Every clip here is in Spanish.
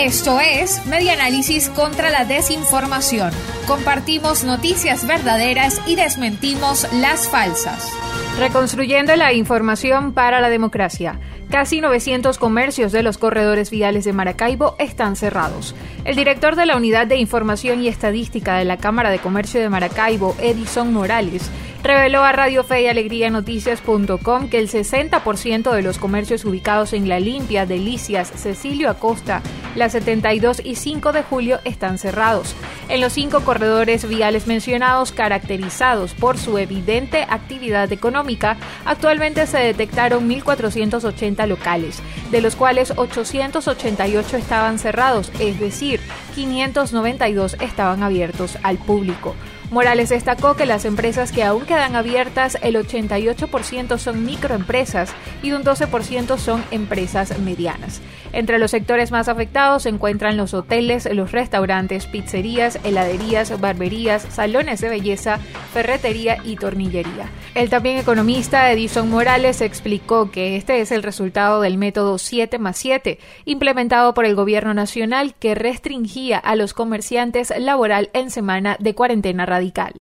Esto es Media Análisis contra la Desinformación. Compartimos noticias verdaderas y desmentimos las falsas. Reconstruyendo la información para la democracia. Casi 900 comercios de los corredores viales de Maracaibo están cerrados. El director de la Unidad de Información y Estadística de la Cámara de Comercio de Maracaibo, Edison Morales, reveló a Radio Fe y Alegría Noticias.com que el 60% de los comercios ubicados en La Limpia, Delicias, Cecilio Acosta, la 72 y 5 de julio están cerrados. En los cinco corredores viales mencionados, caracterizados por su evidente actividad económica, actualmente se detectaron 1.480 locales, de los cuales 888 estaban cerrados, es decir, 592 estaban abiertos al público. Morales destacó que las empresas que aún quedan abiertas, el 88% son microempresas y un 12% son empresas medianas. Entre los sectores más afectados se encuentran los hoteles, los restaurantes, pizzerías, heladerías, barberías, salones de belleza, ferretería y tornillería. El también economista Edison Morales explicó que este es el resultado del método 7 más 7, implementado por el gobierno nacional que restringía a los comerciantes laboral en semana de cuarentena radical.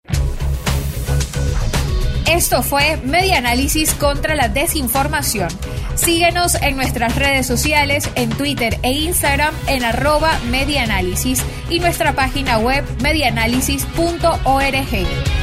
Esto fue Media Análisis contra la Desinformación. Síguenos en nuestras redes sociales, en Twitter e Instagram en arroba medianálisis y nuestra página web medianálisis.org.